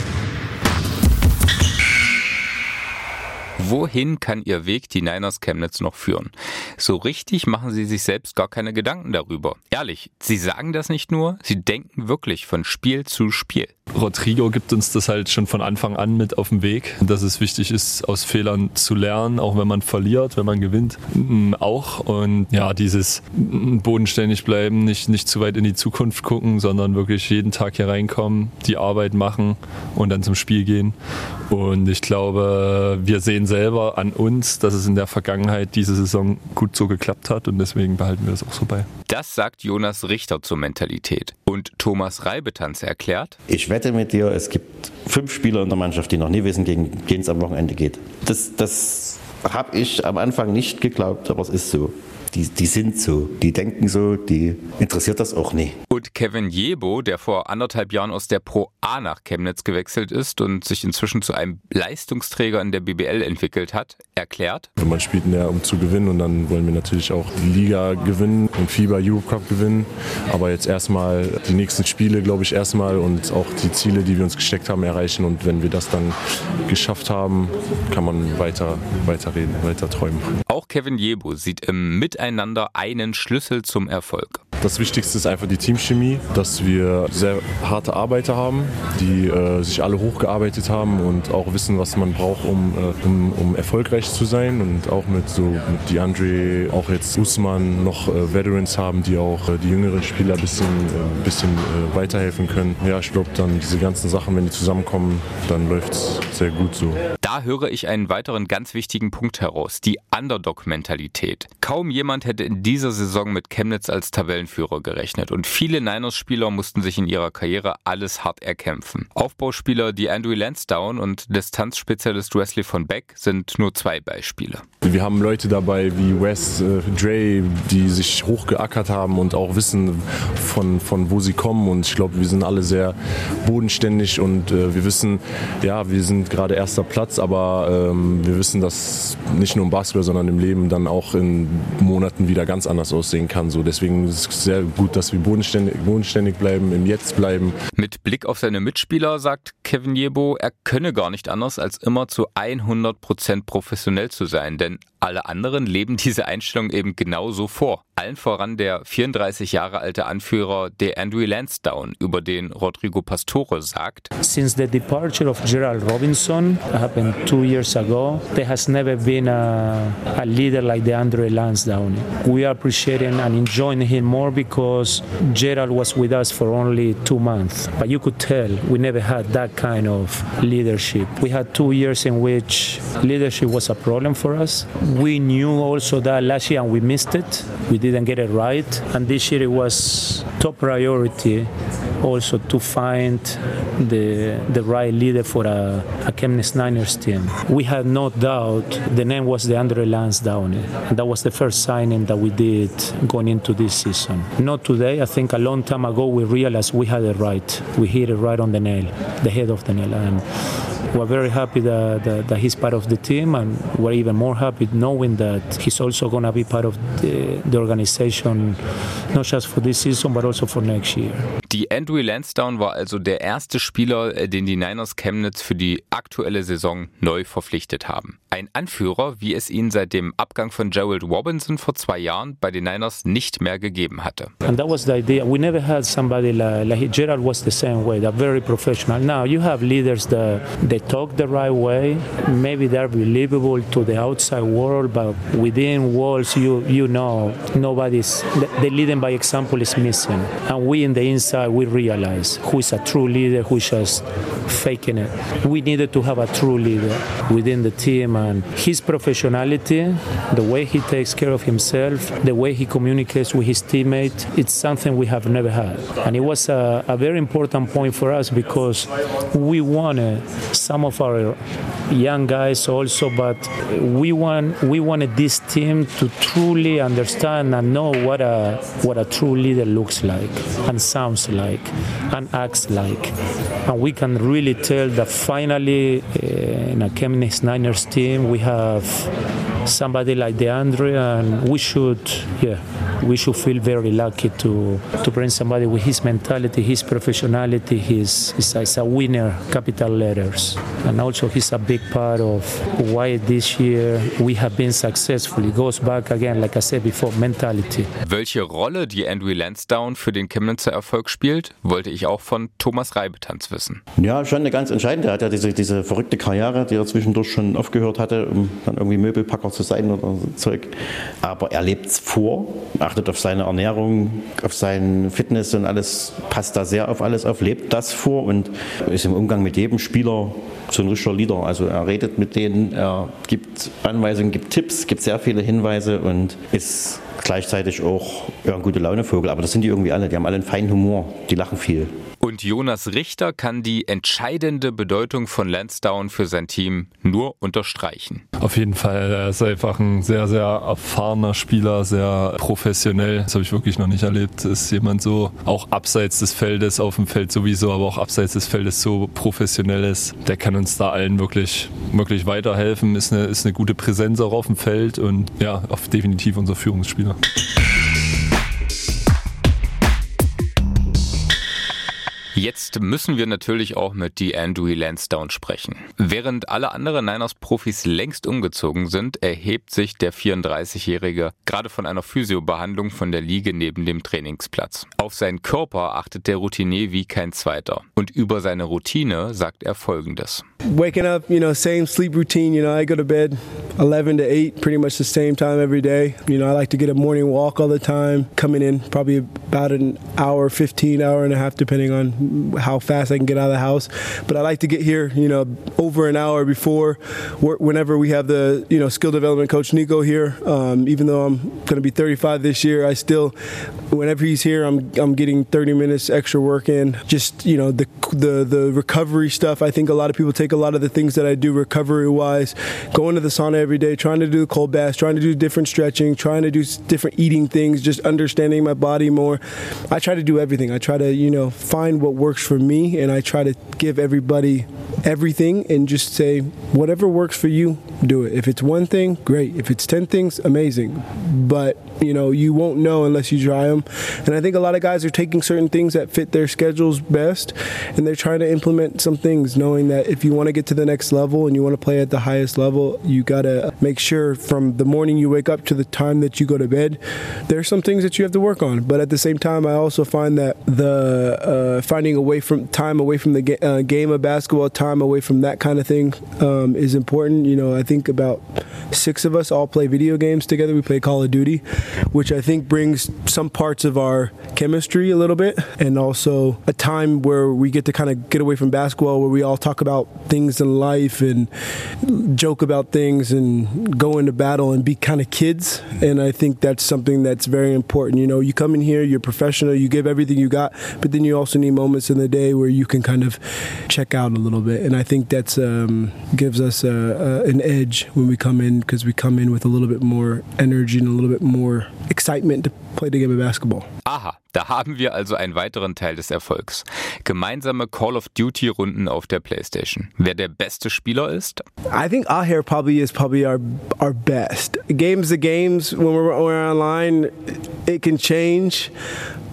Wohin kann ihr Weg die Niners Chemnitz noch führen? So richtig machen sie sich selbst gar keine Gedanken darüber. Ehrlich, sie sagen das nicht nur, sie denken wirklich von Spiel zu Spiel. Rodrigo gibt uns das halt schon von Anfang an mit auf den Weg, dass es wichtig ist, aus Fehlern zu lernen, auch wenn man verliert, wenn man gewinnt, mm, auch. Und ja, dieses bodenständig bleiben, nicht, nicht zu weit in die Zukunft gucken, sondern wirklich jeden Tag hier reinkommen, die Arbeit machen und dann zum Spiel gehen. Und ich glaube, wir sehen selber an uns, dass es in der Vergangenheit diese Saison gut so geklappt hat und deswegen behalten wir das auch so bei. Das sagt Jonas Richter zur Mentalität. Und Thomas Reibetanz erklärt, ich wette mit dir, es gibt fünf Spieler in der Mannschaft, die noch nie wissen, gegen wen es am Wochenende geht. Das, das habe ich am Anfang nicht geglaubt, aber es ist so. Die, die sind so, die denken so, die interessiert das auch nie. Und Kevin Jebo, der vor anderthalb Jahren aus der Pro A nach Chemnitz gewechselt ist und sich inzwischen zu einem Leistungsträger in der BBL entwickelt hat, erklärt. Man spielt in der, um zu gewinnen und dann wollen wir natürlich auch die Liga gewinnen und FIBA Europe Cup gewinnen. Aber jetzt erstmal die nächsten Spiele, glaube ich, erstmal und auch die Ziele, die wir uns gesteckt haben, erreichen. Und wenn wir das dann geschafft haben, kann man weiter, weiter reden, weiter träumen. Auch Kevin Jebo sieht im Miteinander einen Schlüssel zum Erfolg. Das Wichtigste ist einfach die Teamchemie, dass wir sehr harte Arbeiter haben, die äh, sich alle hochgearbeitet haben und auch wissen, was man braucht, um, äh, um, um, erfolgreich zu sein. Und auch mit so mit DeAndre, auch jetzt Usman noch äh, Veterans haben, die auch äh, die jüngeren Spieler ein bisschen, äh, bisschen äh, weiterhelfen können. Ja, ich glaube dann diese ganzen Sachen, wenn die zusammenkommen, dann läuft es sehr gut so. Da höre ich einen weiteren ganz wichtigen Punkt heraus, die Underdog-Mentalität. Kaum jemand hätte in dieser Saison mit Chemnitz als Tabellenführer gerechnet und viele Niners-Spieler mussten sich in ihrer Karriere alles hart erkämpfen. Aufbauspieler die Andrew Lansdowne und Distanzspezialist Wesley von Beck sind nur zwei Beispiele. Wir haben Leute dabei wie Wes, äh, Dre, die sich hochgeackert haben und auch wissen, von, von wo sie kommen. Und ich glaube, wir sind alle sehr bodenständig und äh, wir wissen, ja, wir sind gerade erster Platz, aber ähm, wir wissen, dass nicht nur im Basketball, sondern im Leben dann auch in Monaten wieder ganz anders aussehen kann. So, deswegen ist es sehr gut, dass wir bodenständig, bodenständig bleiben, im Jetzt bleiben. Mit Blick auf seine Mitspieler sagt Kevin Jebo, er könne gar nicht anders, als immer zu 100 Prozent professionell zu sein, denn alle anderen leben diese Einstellung eben genauso vor. Allen voran der 34 Jahre alte Anführer der Andrew Lansdowne, über den Rodrigo Pastore sagt: Since the departure of Gerald Robinson happened two years ago, there has never been a, a leader like the Andrew Lansdowne. We are appreciating and enjoying him more because Gerald was with us for only two months, but you could tell we never had that kind of leadership. We had two years in which leadership was a problem for us. We knew also that last year and we missed it. We didn't get it right, and this year it was top priority also to find the the right leader for a, a Chemnitz Niners team. We had no doubt the name was the Andre Lansdowne, that was the first signing that we did going into this season. Not today. I think a long time ago we realized we had it right. We hit it right on the nail, the head of the nail, and we're very happy that, that, that, he's part of the team, and we're even more happy knowing that he's also going to be part of the, the organization, not just for this season, but also for next year. Die Andrew Lansdowne war also der erste Spieler, äh, den die Niners Chemnitz für die aktuelle Saison neu verpflichtet haben. Ein Anführer, wie es ihn seit dem Abgang von Gerald Robinson vor zwei Jahren bei den Niners nicht mehr gegeben hatte. And that was the idea. We never had somebody like, like Gerald was the same way, that very professional. Now you have leaders that they talk the right way. Maybe they're believable to the outside world, but within walls, you you know, nobody's the leading by example is missing. And we in the inside, we realize who is a true leader, who is just faking it. We needed to have a true leader within the team, and his professionality, the way he takes care of himself, the way he communicates with his teammates, it's something we have never had. And it was a, a very important point for us because we wanted some of our young guys also, but we want we wanted this team to truly understand and know what a what a true leader looks like and sounds like and acts like, and we can really tell that finally uh, in a Chemnitz Niners team we have somebody like DeAndre, and we should yeah we should feel very lucky to to bring somebody with his mentality, his professionality, his, his, his a winner, capital letters, and also he's a big part of why this year we have been successful. It goes back again, like I said before, mentality. Welche Rolle die Andrew Lansdowne für den Chemnitzer Erfolg spielt, wollte ich auch von Thomas Reibetanz wissen. Ja, schon eine ganz entscheidende. Er hat ja diese, diese verrückte Karriere, die er zwischendurch schon aufgehört hatte, um dann irgendwie Möbelpacker zu sein oder so Zeug. Aber er lebt es vor, achtet auf seine Ernährung, auf seine Fitness und alles, passt da sehr auf alles auf, lebt das vor und ist im Umgang mit jedem Spieler so ein richtiger Leader. Also er redet mit denen, er gibt Anweisungen, gibt Tipps, gibt sehr viele Hinweise und ist gleichzeitig auch ja, ein gute Launevogel. Aber das sind die irgendwie alle, die haben alle einen feinen Humor, die lachen viel. Und Jonas Richter kann die entscheidende Bedeutung von Lansdowne für sein Team nur unterstreichen. Auf jeden Fall, er ist einfach ein sehr, sehr erfahrener Spieler, sehr professionell. Das habe ich wirklich noch nicht erlebt. Ist jemand so, auch abseits des Feldes, auf dem Feld sowieso, aber auch abseits des Feldes so professionell ist. Der kann uns da allen wirklich, wirklich weiterhelfen, ist eine, ist eine gute Präsenz auch auf dem Feld und ja, auf definitiv unser Führungsspieler. Jetzt müssen wir natürlich auch mit DeAndre Lansdowne sprechen. Während alle anderen Niners-Profis längst umgezogen sind, erhebt sich der 34-Jährige gerade von einer Physiobehandlung von der Liege neben dem Trainingsplatz. Auf seinen Körper achtet der Routinier wie kein zweiter. Und über seine Routine sagt er folgendes. Waking up, you know, same sleep routine. You know, I go to bed 11 to 8, pretty much the same time every day. You know, I like to get a morning walk all the time, coming in probably about an hour, 15 hour and a half, depending on how fast I can get out of the house. But I like to get here, you know, over an hour before whenever we have the, you know, skill development coach Nico here. Um, even though I'm going to be 35 this year, I still, whenever he's here, I'm, I'm getting 30 minutes extra work in. Just, you know, the, the, the recovery stuff. I think a lot of people take a lot of the things that I do recovery wise, going to the sauna every day, trying to do cold baths, trying to do different stretching, trying to do different eating things, just understanding my body more. I try to do everything. I try to, you know, find what works for me and I try to give everybody everything and just say, whatever works for you, do it. If it's one thing, great. If it's 10 things, amazing. But, you know, you won't know unless you try them. And I think a lot of guys are taking certain things that fit their schedules best and they're trying to implement some things, knowing that if you want to get to the next level and you want to play at the highest level, you got to make sure from the morning you wake up to the time that you go to bed, there's some things that you have to work on. But at the same time, I also find that the uh, finding away from time away from the ga- uh, game of basketball, time away from that kind of thing um, is important. You know, I think about six of us all play video games together. We play Call of Duty, which I think brings some parts of our chemistry a little bit, and also a time where we get to kind of get away from basketball, where we all talk about things in life and joke about things and go into battle and be kind of kids. And I think that's something that's very important. You know, you come in here, you're professional, you give everything you got, but then you also need moments in the day where you can kind of check out a little bit. And I think that's um, gives us a, a, an edge when we come in because we come in with a little bit more energy and a little bit more excitement to play the game of basketball. Aha, da haben wir also einen weiteren Teil des Erfolgs. Gemeinsame Call of Duty Runden auf der PlayStation. Wer der beste Spieler ist? I think Aher probably is probably our our best. Games the games when we're, when we're online, it can change.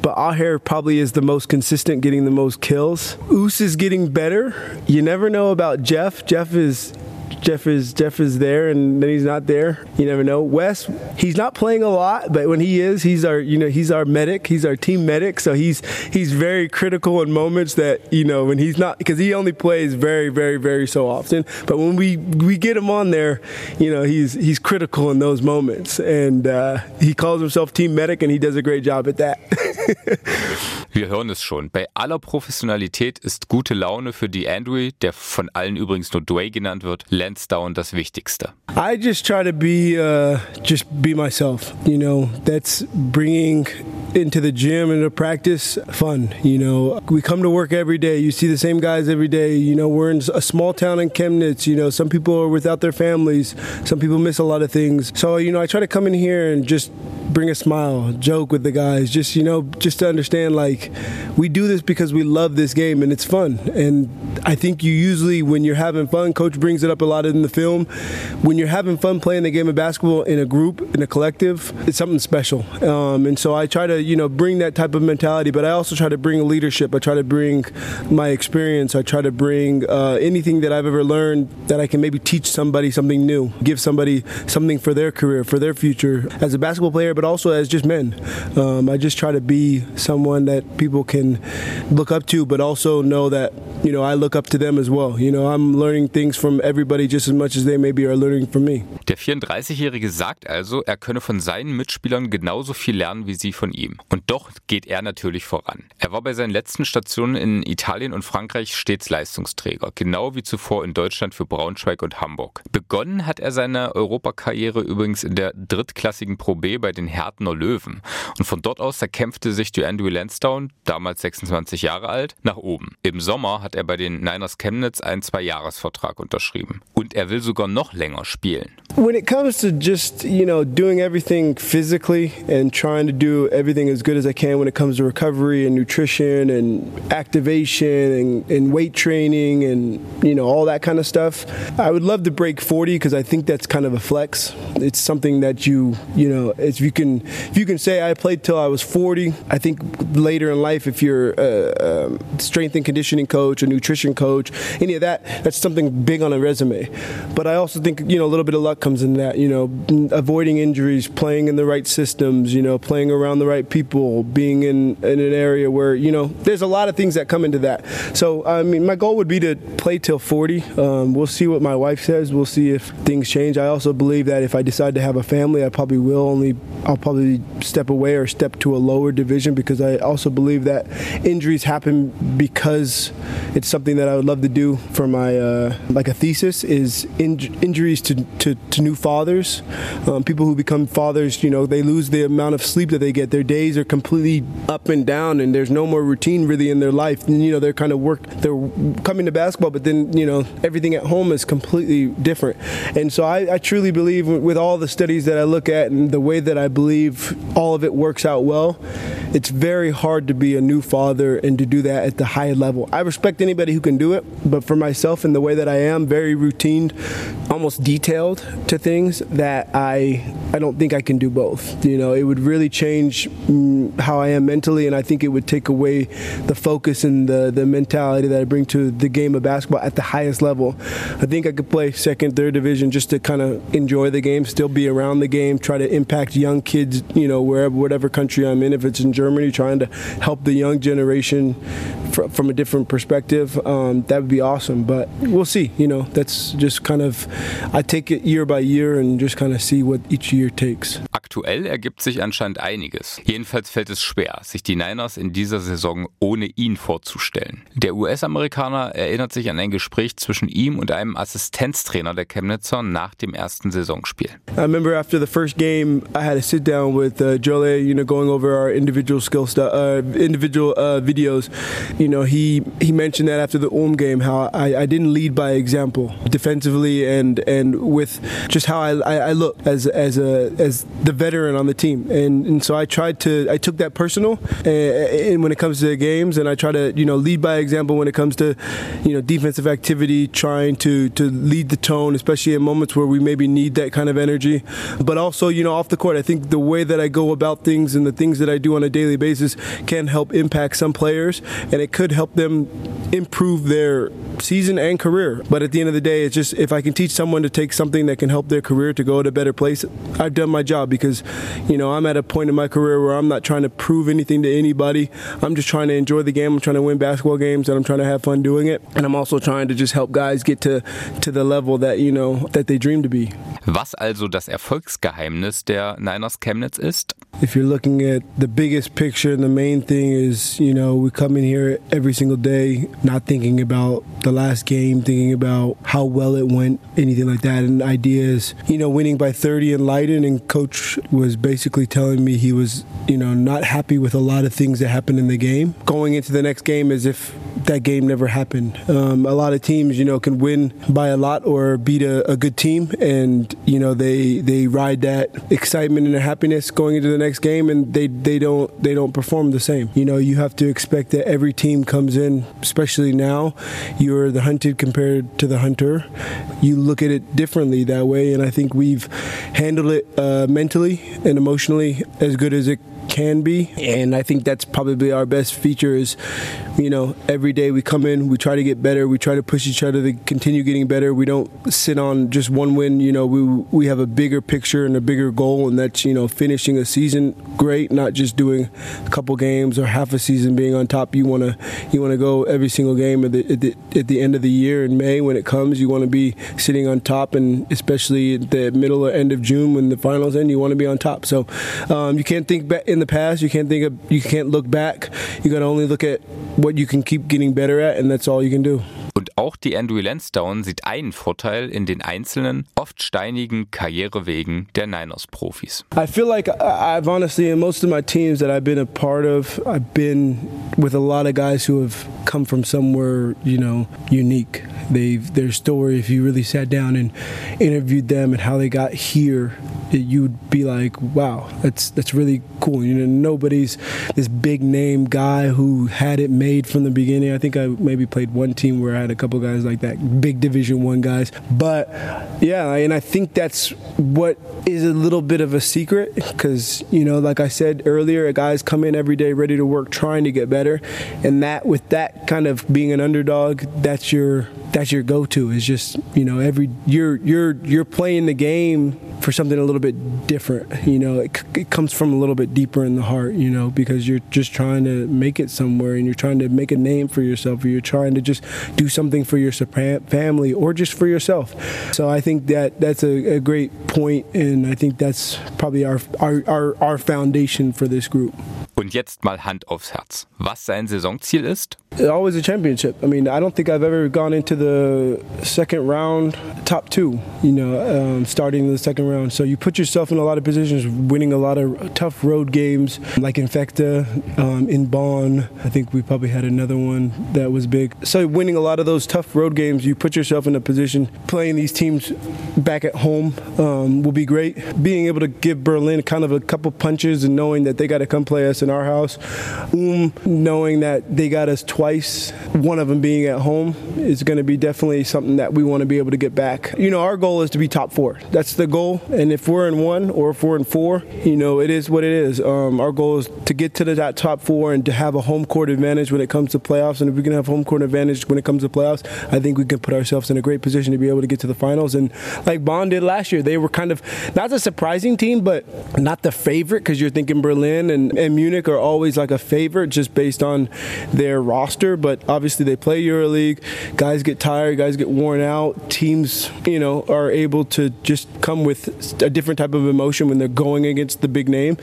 But Aher probably is the most consistent, getting the most kills. Oos is getting better. You never know about Jeff. Jeff is Jeff is Jeff is there and then he's not there. You never know. Wes, he's not playing a lot, but when he is, he's our you know he's our medic. He's our team medic. So he's he's very critical in moments that you know when he's not because he only plays very very very so often. But when we we get him on there, you know he's he's critical in those moments, and uh, he calls himself team medic, and he does a great job at that. Wir hören es schon. Bei aller Professionalität ist gute Laune für die Andrew, der von allen übrigens nur Dway genannt wird, Lansdowne das Wichtigste. I just try to be uh, just be myself. You know, that's bringing into the gym and to practice fun. You know, we come to work every day. You see the same guys every day. You know, we're in a small town in Chemnitz. You know, some people are without their families. Some people miss a lot of things. So, you know, I try to come in here and just bring a smile, joke with the guys, just, you know, just to understand like we do this because we love this game and it's fun. And I think you usually, when you're having fun, coach brings it up a lot in the film. When you're having fun playing the game of basketball in a group, in a collective, it's something special. Um, and so I try to, you know, bring that type of mentality, but I also try to bring leadership. I try to bring my experience. I try to bring uh, anything that I've ever learned that I can maybe teach somebody something new, give somebody something for their career, for their future as a basketball player, but also as just men. Um, I just try to be someone that people can look up to, but also know that you know I look up to them as well. You know, I'm learning things from everybody just as much as they maybe are learning from me. Der 34-Jährige sagt also, er könne von seinen Mitspielern genauso viel lernen wie sie von ihm. Und doch geht er natürlich voran. Er war bei seinen letzten Stationen in Italien und Frankreich stets Leistungsträger, genau wie zuvor in Deutschland für Braunschweig und Hamburg. Begonnen hat er seine Europakarriere übrigens in der drittklassigen Pro B bei den Härtner Löwen. Und von dort aus erkämpfte sich Andrew Lansdowne, damals 26 Jahre alt, nach oben. Im Sommer hat er bei den Niners Chemnitz einen Zwei-Jahres-Vertrag unterschrieben. Und er will sogar noch länger spielen. when it comes to just you know doing everything physically and trying to do everything as good as I can when it comes to recovery and nutrition and activation and, and weight training and you know all that kind of stuff, I would love to break 40 because I think that's kind of a flex. It's something that you you know if you can if you can say I played till I was 40, I think later in life if you're a, a strength and conditioning coach, a nutrition coach, any of that, that's something big on a resume. But I also think you know a little bit of luck comes in that. You know, avoiding injuries, playing in the right systems, you know, playing around the right people, being in, in an area where you know there's a lot of things that come into that. So I mean, my goal would be to play till 40. Um, we'll see what my wife says. We'll see if things change. I also believe that if I decide to have a family, I probably will only I'll probably step away or step to a lower division because I also believe that injuries happen because it's something that I would love to do for my uh, like a thesis is in, injuries to, to, to, new fathers. Um, people who become fathers, you know, they lose the amount of sleep that they get. Their days are completely up and down, and there's no more routine really in their life. And, you know, they're kind of work. They're coming to basketball, but then you know everything at home is completely different. And so I, I truly believe with all the studies that I look at and the way that I believe all of it works out well, it's very hard to be a new father and to do that at the high level. I respect anybody who can do it, but for myself and the way that I am, very routine, almost detailed to things that I I don't think I can do both. You know, it would really change mm, how I am mentally, and I think it would take away the focus and the the mentality that I bring to the game of basketball at the highest level. I think I could play second, third division just to kind of enjoy the game, still be around the game, try to impact young kids. You know, wherever whatever country I'm in, if it's in Germany, trying to help the young generation fr- from a different perspective. Um, that would be awesome, but we'll see. You know, that's just kind of I take it year by year and just kind of see what each year takes. Aktuell ergibt sich anscheinend einiges. Jedenfalls fällt es schwer, sich die Niners in dieser Saison ohne ihn vorzustellen. Der US-Amerikaner erinnert sich an ein Gespräch zwischen ihm und einem Assistenztrainer der Chemnitzer nach dem ersten Saisonspiel. I remember after the first game, I had a sit down with uh, Jolie, you know, going over our individual skill uh, individual uh, videos. You know, he he mentioned that after the Ulm game, how I, I didn't lead by example defensively and and with just how I, I look as as a as the veteran on the team, and and so I tried to I took that personal, and when it comes to the games, and I try to you know lead by example when it comes to you know defensive activity, trying to to lead the tone, especially in moments where we maybe need that kind of energy, but also you know off the court, I think the way that I go about things and the things that I do on a daily basis can help impact some players, and it could help them improve their season and career. But at the end of the day, it's just if I can teach someone to take something that can help their career to go to a better place, I've done my job because, you know, I'm at a point in my career where I'm not trying to prove anything to anybody. I'm just trying to enjoy the game. I'm trying to win basketball games and I'm trying to have fun doing it. And I'm also trying to just help guys get to, to the level that, you know, that they dream to be. Was also das Erfolgsgeheimnis der Niners Chemnitz ist? If you're looking at the biggest picture and the main thing is, you know, we come in here every single day not thinking about the last game, thinking about how well it went, anything like that. And ideas, you know, winning by 30 in Leiden, and coach was basically telling me he was, you know, not happy with a lot of things that happened in the game. Going into the next game as if that game never happened. Um, a lot of teams, you know, can win by a lot or beat a, a good team, and you know they they ride that excitement and happiness going into the next game, and they they don't they don't perform the same. You know, you have to expect that every team comes in, especially now, you're the hunted compared to the hunter. You look at it differently that way, and I think we've handled it uh, mentally and emotionally as good as it can be and i think that's probably our best feature is you know every day we come in we try to get better we try to push each other to continue getting better. We don't sit on just one win you know we we have a bigger picture and a bigger goal and that's you know finishing a season great not just doing a couple games or half a season being on top. You want to you want to go every single game at the, at the, at the end of the year in may when it comes. You want to be sitting on top and especially at the middle or end of june when the finals end you want to be on top. So um, you can't think back in the past. You can't think of, you can't look back. You got to only look at what you can keep getting better at, and that's all you can do. Und auch die Andrew Lansdowne sieht einen Vorteil in den einzelnen, oft steinigen Karrierewegen der Niners-Profis. I feel like I've honestly, in most of my teams that I've been a part of, I've been with a lot of guys who have come from somewhere, you know, unique. They've their story. If you really sat down and interviewed them and how they got here, you'd be like, wow, that's that's really cool. You know, nobody's this big name guy who had it made from the beginning. I think I maybe played one team where I had a couple guys like that, big Division One guys. But yeah, and I think that's what is a little bit of a secret because you know, like I said earlier, guys come in every day ready to work, trying to get better, and that with that kind of being an underdog, that's your that's your go-to. Is just you know every you're you're you're playing the game for something a little bit different. You know, it, it comes from a little bit deeper in the heart. You know, because you're just trying to make it somewhere, and you're trying to make a name for yourself, or you're trying to just do something for your family, or just for yourself. So I think that that's a, a great point, and I think that's probably our our, our, our foundation for this group. Und jetzt mal Hand aufs Herz. Was sein Saisonziel ist? Always a championship. I mean, I don't think I've ever gone into the second round top two, you know, um, starting the second round. So you put yourself in a lot of positions, winning a lot of tough road games, like Infecta, um, in Bonn. I think we probably had another one that was big. So winning a lot of those tough road games, you put yourself in a position playing these teams back at home um, will be great. Being able to give Berlin kind of a couple punches and knowing that they got to come play us in our house. Um, knowing that they got us twice, one of them being at home, is going to be definitely something that we want to be able to get back. You know, our goal is to be top four. That's the goal. And if we're in one or if we're in four, you know, it is what it is. Um, our goal is to get to the, that top four and to have a home court advantage when it comes to playoffs. And if we can have home court advantage when it comes to playoffs, I think we can put ourselves in a great position to be able to get to the finals. And like Bond did last year, they were kind of not a surprising team, but not the favorite because you're thinking Berlin and, and Munich Munich are always like a favorite just based on their roster, but obviously they play EuroLeague. Guys get tired, guys get worn out. Teams, you know, are able to just come with a different type of emotion when they're going against the big name.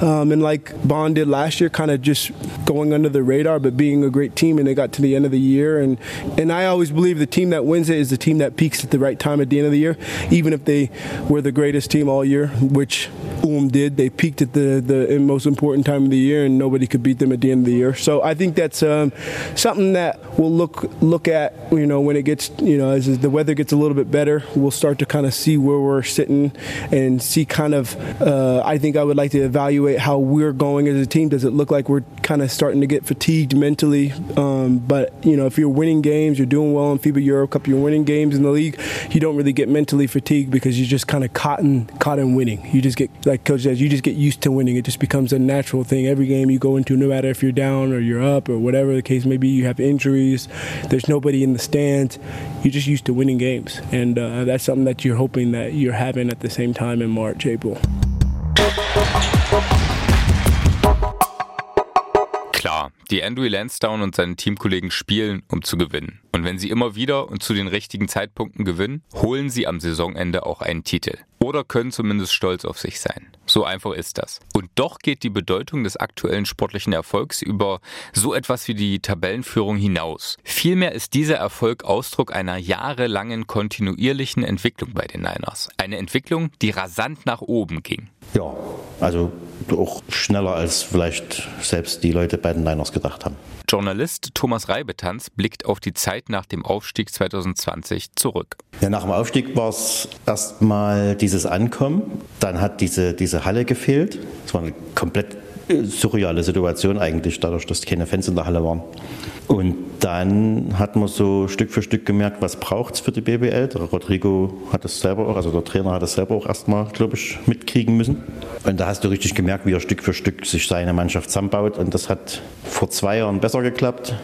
Um, and like Bond did last year, kind of just going under the radar, but being a great team. And they got to the end of the year, and and I always believe the team that wins it is the team that peaks at the right time at the end of the year, even if they were the greatest team all year, which Ulm did. They peaked at the the most important time of the the year, and nobody could beat them at the end of the year. So I think that's um, something that we'll look look at. You know, when it gets you know as the weather gets a little bit better, we'll start to kind of see where we're sitting and see kind of. Uh, I think I would like to evaluate how we're going as a team. Does it look like we're kind of starting to get fatigued mentally? Um, but you know, if you're winning games, you're doing well in FIBA Euro Cup, you're winning games in the league, you don't really get mentally fatigued because you're just kind of caught in, caught in winning. You just get like Coach says, you just get used to winning. It just becomes a natural thing every game you go into, no matter if you're down or you're up or whatever the case may be, you have injuries, there's nobody in the stands. You're just used to winning games. And uh, that's something that you're hoping that you're having at the same time in March, April. Klar, die Andrew Lansdowne und seine Teamkollegen spielen, um zu gewinnen. Und wenn sie immer wieder und zu den richtigen Zeitpunkten gewinnen, holen sie am Saisonende auch einen Titel. Oder können zumindest stolz auf sich sein. So einfach ist das. Und doch geht die Bedeutung des aktuellen sportlichen Erfolgs über so etwas wie die Tabellenführung hinaus. Vielmehr ist dieser Erfolg Ausdruck einer jahrelangen kontinuierlichen Entwicklung bei den Niners. Eine Entwicklung, die rasant nach oben ging. Ja, also auch schneller als vielleicht selbst die Leute bei den Niners gedacht haben. Journalist Thomas Reibetanz blickt auf die Zeit nach dem Aufstieg 2020 zurück. Ja, nach dem Aufstieg war es erstmal dieses Ankommen. Dann hat diese, diese Halle gefehlt. Es war eine komplett surreale Situation eigentlich, dadurch, dass keine Fans in der Halle waren. Und dann hat man so Stück für Stück gemerkt, was braucht es für die BBL. Der Rodrigo hat es selber auch, also der Trainer hat es selber auch erstmal, glaube ich, mitkriegen müssen. Und da hast du richtig gemerkt, wie er Stück für Stück sich seine Mannschaft zusammenbaut. Und das hat vor zwei Jahren besser geklappt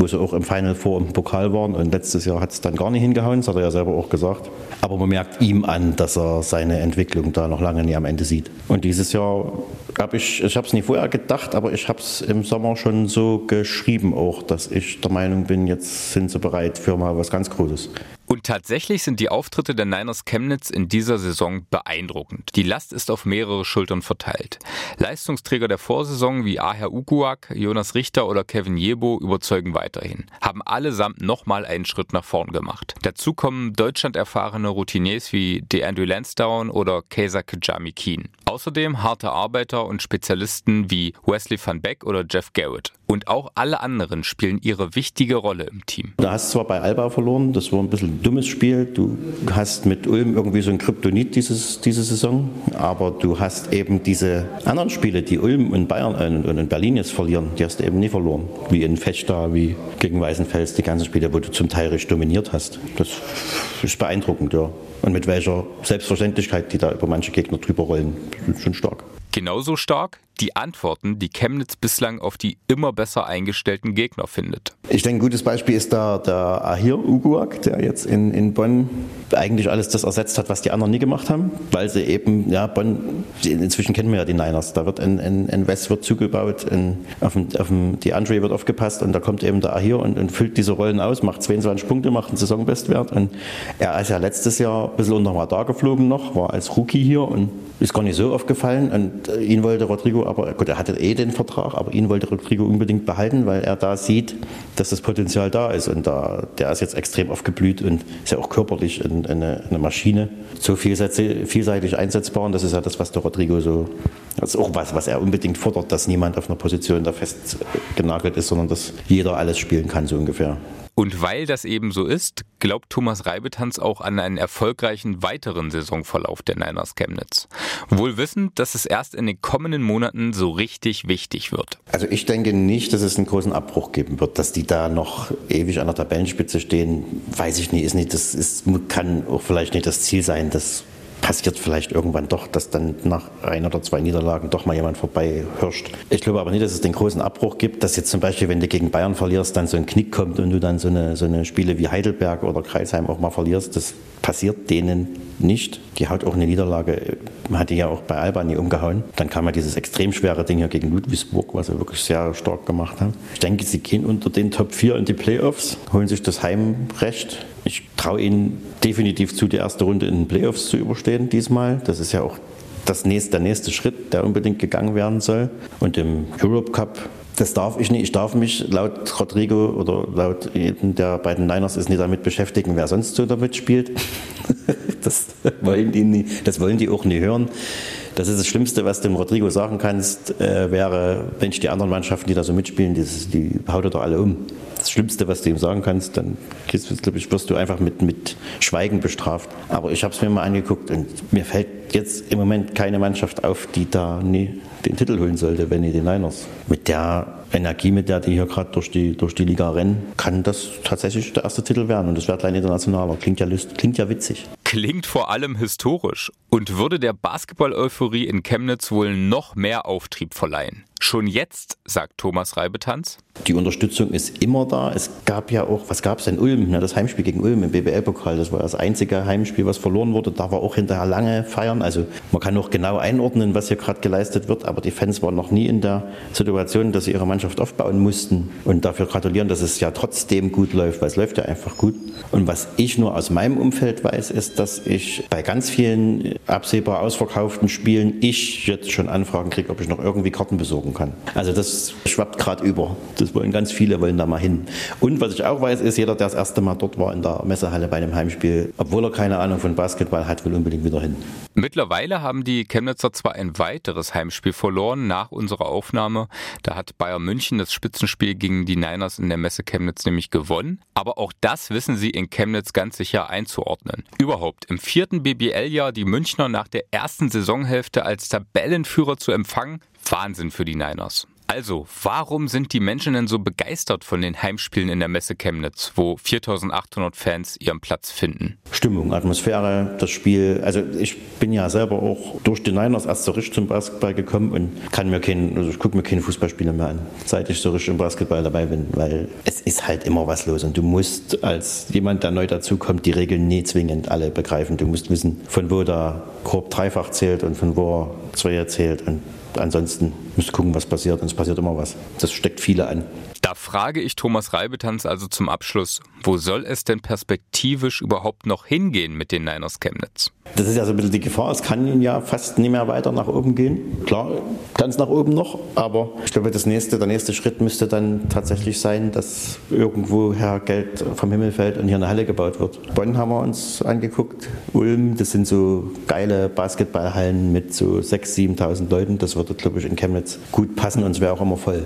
wo sie auch im Final Four im Pokal waren. Und letztes Jahr hat es dann gar nicht hingehauen, das hat er ja selber auch gesagt. Aber man merkt ihm an, dass er seine Entwicklung da noch lange nicht am Ende sieht. Und dieses Jahr habe ich, ich habe es nie vorher gedacht, aber ich habe es im Sommer schon so geschrieben auch, dass ich der Meinung bin, jetzt sind sie bereit für mal was ganz Großes. Und tatsächlich sind die Auftritte der Niners Chemnitz in dieser Saison beeindruckend. Die Last ist auf mehrere Schultern verteilt. Leistungsträger der Vorsaison wie Aher Ukuak, Jonas Richter oder Kevin Jebo überzeugen weiterhin, haben allesamt nochmal einen Schritt nach vorn gemacht. Dazu kommen Deutschland erfahrene Routiniers wie DeAndre Lansdowne oder Kaiser Kajami Keen. Außerdem harte Arbeiter und Spezialisten wie Wesley van Beck oder Jeff Garrett. Und auch alle anderen spielen ihre wichtige Rolle im Team. Du hast zwar bei Alba verloren, das war ein bisschen ein dummes Spiel. Du hast mit Ulm irgendwie so ein Kryptonit dieses, diese Saison, aber du hast eben diese anderen Spiele, die Ulm und Bayern und in Berlin jetzt verlieren, die hast du eben nie verloren. Wie in Fechter, wie gegen Weißenfels, die ganzen Spiele, wo du zum Teil richtig dominiert hast. Das ist beeindruckend, ja. Und mit welcher Selbstverständlichkeit die da über manche Gegner drüber rollen, schon stark. Genauso stark die Antworten, die Chemnitz bislang auf die immer besser eingestellten Gegner findet. Ich denke, ein gutes Beispiel ist da der Ahir Uguak, der jetzt in, in Bonn eigentlich alles das ersetzt hat, was die anderen nie gemacht haben, weil sie eben, ja, Bonn, inzwischen kennen wir ja die Niners, da wird ein, ein, ein West wird zugebaut, ein, auf, dem, auf dem, die Andre wird aufgepasst und da kommt eben der Ahir und, und füllt diese Rollen aus, macht 22 Punkte, macht einen Saisonbestwert und er ist ja letztes Jahr ein bisschen unter dem Radar geflogen noch, war als Rookie hier und ist gar nicht so aufgefallen und ihn wollte Rodrigo aber, gut, er hatte eh den Vertrag, aber ihn wollte Rodrigo unbedingt behalten, weil er da sieht, dass das Potenzial da ist. Und da, der ist jetzt extrem aufgeblüht und ist ja auch körperlich eine, eine Maschine, so vielseitig einsetzbar. Und das ist ja das, was der Rodrigo so, das ist auch was, was er unbedingt fordert, dass niemand auf einer Position da fest genagelt ist, sondern dass jeder alles spielen kann, so ungefähr. Und weil das eben so ist, glaubt Thomas Reibetanz auch an einen erfolgreichen weiteren Saisonverlauf der Niners Chemnitz. Wohl wissend, dass es erst in den kommenden Monaten so richtig wichtig wird. Also ich denke nicht, dass es einen großen Abbruch geben wird, dass die da noch ewig an der Tabellenspitze stehen, weiß ich nicht, ist nicht, das ist, kann auch vielleicht nicht das Ziel sein, das passiert vielleicht irgendwann doch, dass dann nach ein oder zwei Niederlagen doch mal jemand vorbei hirscht. Ich glaube aber nicht, dass es den großen Abbruch gibt, dass jetzt zum Beispiel, wenn du gegen Bayern verlierst, dann so ein Knick kommt und du dann so eine, so eine Spiele wie Heidelberg oder Kreisheim auch mal verlierst. Das passiert denen nicht. Die haut auch eine Niederlage, hat die ja auch bei Alba nie umgehauen. Dann kam ja dieses extrem schwere Ding hier gegen Ludwigsburg, was sie wirklich sehr stark gemacht haben. Ich denke, sie gehen unter den Top 4 in die Playoffs, holen sich das Heimrecht. Ich traue ihnen definitiv zu, die erste Runde in den Playoffs zu überstehen diesmal. Das ist ja auch das nächste, der nächste Schritt, der unbedingt gegangen werden soll. Und im Europe Cup das darf ich nicht. Ich darf mich laut Rodrigo oder laut jedem der beiden Niners ist nicht damit beschäftigen, wer sonst so damit spielt. Das wollen die, nie, das wollen die auch nie hören. Das ist das Schlimmste, was du dem Rodrigo sagen kannst, äh, wäre, wenn ich die anderen Mannschaften, die da so mitspielen, die, die haut er doch alle um. Das Schlimmste, was du ihm sagen kannst, dann ich, wirst du einfach mit, mit Schweigen bestraft. Aber ich habe es mir mal angeguckt und mir fällt jetzt im Moment keine Mannschaft auf, die da nie den Titel holen sollte, wenn nicht die Niners. Mit der Energie, mit der die hier gerade durch die, durch die Liga rennen, kann das tatsächlich der erste Titel werden. Und das wird ein internationaler. Klingt ja, klingt ja witzig. Klingt vor allem historisch und würde der Basketball-Euphorie in Chemnitz wohl noch mehr Auftrieb verleihen. Schon jetzt, sagt Thomas Reibetanz. Die Unterstützung ist immer da. Es gab ja auch, was gab es denn? Ulm, das Heimspiel gegen Ulm im BBL-Pokal. Das war das einzige Heimspiel, was verloren wurde. Da war auch hinterher lange Feiern. Also man kann auch genau einordnen, was hier gerade geleistet wird. Aber die Fans waren noch nie in der Situation, dass sie ihre Mannschaft aufbauen mussten. Und dafür gratulieren, dass es ja trotzdem gut läuft, weil es läuft ja einfach gut. Und was ich nur aus meinem Umfeld weiß, ist, dass ich bei ganz vielen absehbar ausverkauften Spielen ich jetzt schon Anfragen kriege, ob ich noch irgendwie Karten besorgen kann. Also das schwappt gerade über. Das wollen ganz viele, wollen da mal hin. Und was ich auch weiß, ist, jeder, der das erste Mal dort war in der Messehalle bei einem Heimspiel, obwohl er keine Ahnung von Basketball hat, will unbedingt wieder hin. Mittlerweile haben die Chemnitzer zwar ein weiteres Heimspiel verloren nach unserer Aufnahme. Da hat Bayern München das Spitzenspiel gegen die Niners in der Messe Chemnitz nämlich gewonnen. Aber auch das wissen sie in Chemnitz ganz sicher einzuordnen. Überhaupt im vierten BBL-Jahr die Münchner nach der ersten Saisonhälfte als Tabellenführer zu empfangen, Wahnsinn für die Niners. Also, warum sind die Menschen denn so begeistert von den Heimspielen in der Messe Chemnitz, wo 4800 Fans ihren Platz finden? Stimmung, Atmosphäre, das Spiel. Also ich bin ja selber auch durch die Niners erst so richtig zum Basketball gekommen und kann mir keinen, also ich gucke mir keine Fußballspiele mehr an, seit ich so richtig im Basketball dabei bin, weil es ist halt immer was los und du musst als jemand, der neu dazukommt, die Regeln nie zwingend alle begreifen. Du musst wissen, von wo der Korb dreifach zählt und von wo er Zweier zählt und ansonsten musst du gucken, was passiert und es passiert immer was. Das steckt viele an. Frage ich Thomas Reibetanz also zum Abschluss, wo soll es denn perspektivisch überhaupt noch hingehen mit den Niners Chemnitz? Das ist ja so ein bisschen die Gefahr. Es kann ja fast nicht mehr weiter nach oben gehen. Klar, ganz nach oben noch, aber ich glaube, das nächste, der nächste Schritt müsste dann tatsächlich sein, dass irgendwoher Geld vom Himmel fällt und hier eine Halle gebaut wird. Bonn haben wir uns angeguckt, Ulm, das sind so geile Basketballhallen mit so 6.000, 7.000 Leuten. Das würde, glaube ich, in Chemnitz gut passen und es wäre auch immer voll.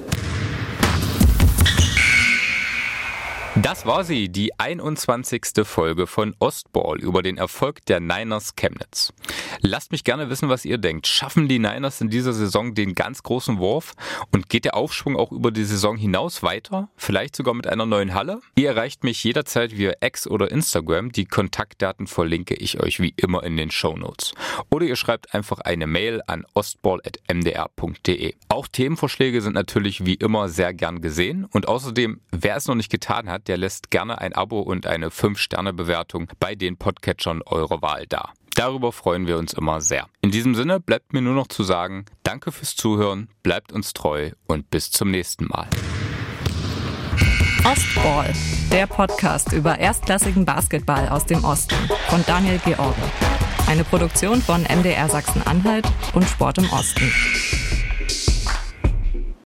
Das war sie, die 21. Folge von Ostball über den Erfolg der Niners Chemnitz. Lasst mich gerne wissen, was ihr denkt. Schaffen die Niners in dieser Saison den ganz großen Wurf und geht der Aufschwung auch über die Saison hinaus weiter? Vielleicht sogar mit einer neuen Halle? Ihr erreicht mich jederzeit via X oder Instagram. Die Kontaktdaten verlinke ich euch wie immer in den Show Notes. Oder ihr schreibt einfach eine Mail an ostball.mdr.de. Auch Themenvorschläge sind natürlich wie immer sehr gern gesehen und außerdem, wer es noch nicht getan der lässt gerne ein Abo und eine 5-Sterne-Bewertung bei den Podcatchern eurer Wahl da. Darüber freuen wir uns immer sehr. In diesem Sinne bleibt mir nur noch zu sagen, danke fürs Zuhören, bleibt uns treu und bis zum nächsten Mal. Ostball, der Podcast über erstklassigen Basketball aus dem Osten von Daniel George. Eine Produktion von MDR Sachsen-Anhalt und Sport im Osten.